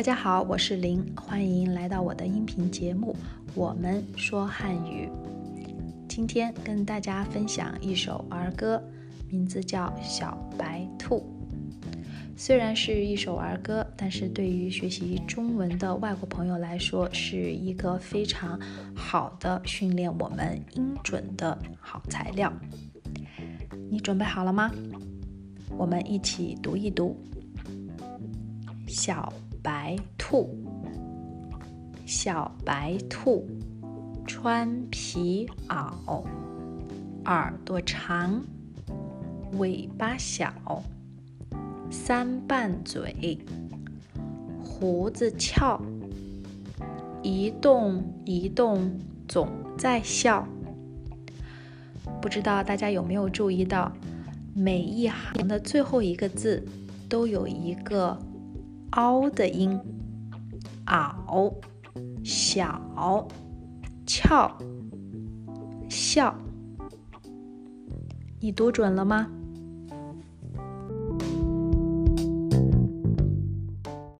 大家好，我是林，欢迎来到我的音频节目《我们说汉语》。今天跟大家分享一首儿歌，名字叫《小白兔》。虽然是一首儿歌，但是对于学习中文的外国朋友来说，是一个非常好的训练我们音准的好材料。你准备好了吗？我们一起读一读。小白兔，小白兔，穿皮袄，耳朵长，尾巴小，三瓣嘴，胡子翘，一动一动总在笑。不知道大家有没有注意到，每一行的最后一个字都有一个。凹的音，袄，小，翘，笑，你读准了吗？